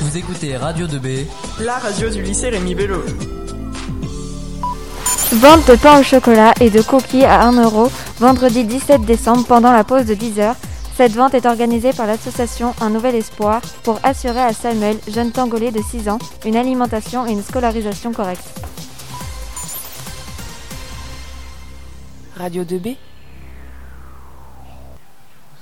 Vous écoutez Radio 2B, la radio du lycée Rémi Bello. Vente de pain au chocolat et de cookies à 1 euro vendredi 17 décembre pendant la pause de 10h. Cette vente est organisée par l'association Un Nouvel Espoir pour assurer à Samuel, jeune tangolais de 6 ans, une alimentation et une scolarisation correcte. Radio 2B